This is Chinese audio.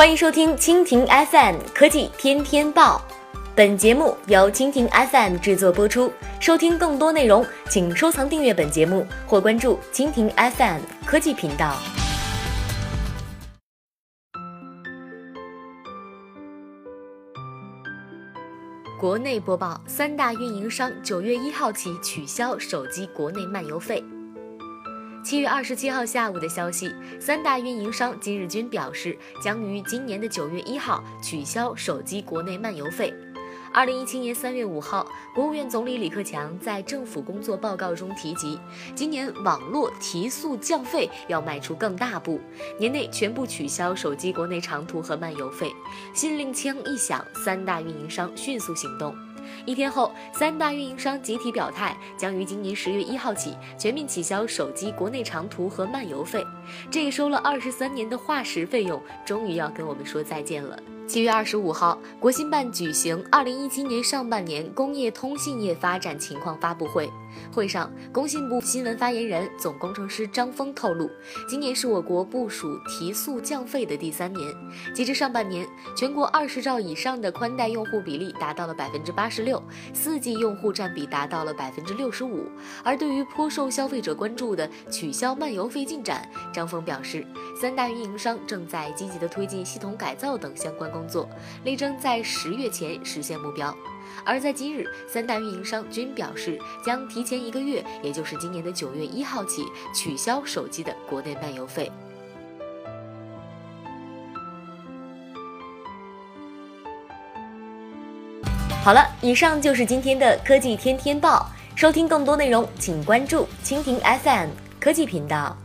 欢迎收听蜻蜓 FM 科技天天报，本节目由蜻蜓 FM 制作播出。收听更多内容，请收藏订阅本节目或关注蜻蜓 FM 科技频道。国内播报：三大运营商九月一号起取消手机国内漫游费。七月二十七号下午的消息，三大运营商今日均表示，将于今年的九月一号取消手机国内漫游费。二零一七年三月五号，国务院总理李克强在政府工作报告中提及，今年网络提速降费要迈出更大步，年内全部取消手机国内长途和漫游费。新令枪一响，三大运营商迅速行动。一天后，三大运营商集体表态，将于今年十月一号起全面取消手机国内长途和漫游费。这个收了二十三年的化石费用，终于要跟我们说再见了。七月二十五号，国新办举行二零一七年上半年工业通信业发展情况发布会。会上，工信部新闻发言人、总工程师张峰透露，今年是我国部署提速降费的第三年。截至上半年，全国二十兆以上的宽带用户比例达到了百分之八十六，四 G 用户占比达到了百分之六十五。而对于颇受消费者关注的取消漫游费进展，张峰表示，三大运营商正在积极的推进系统改造等相关工作，力争在十月前实现目标。而在今日，三大运营商均表示将提前一个月，也就是今年的九月一号起取消手机的国内漫游费。好了，以上就是今天的科技天天报。收听更多内容，请关注蜻蜓 FM 科技频道。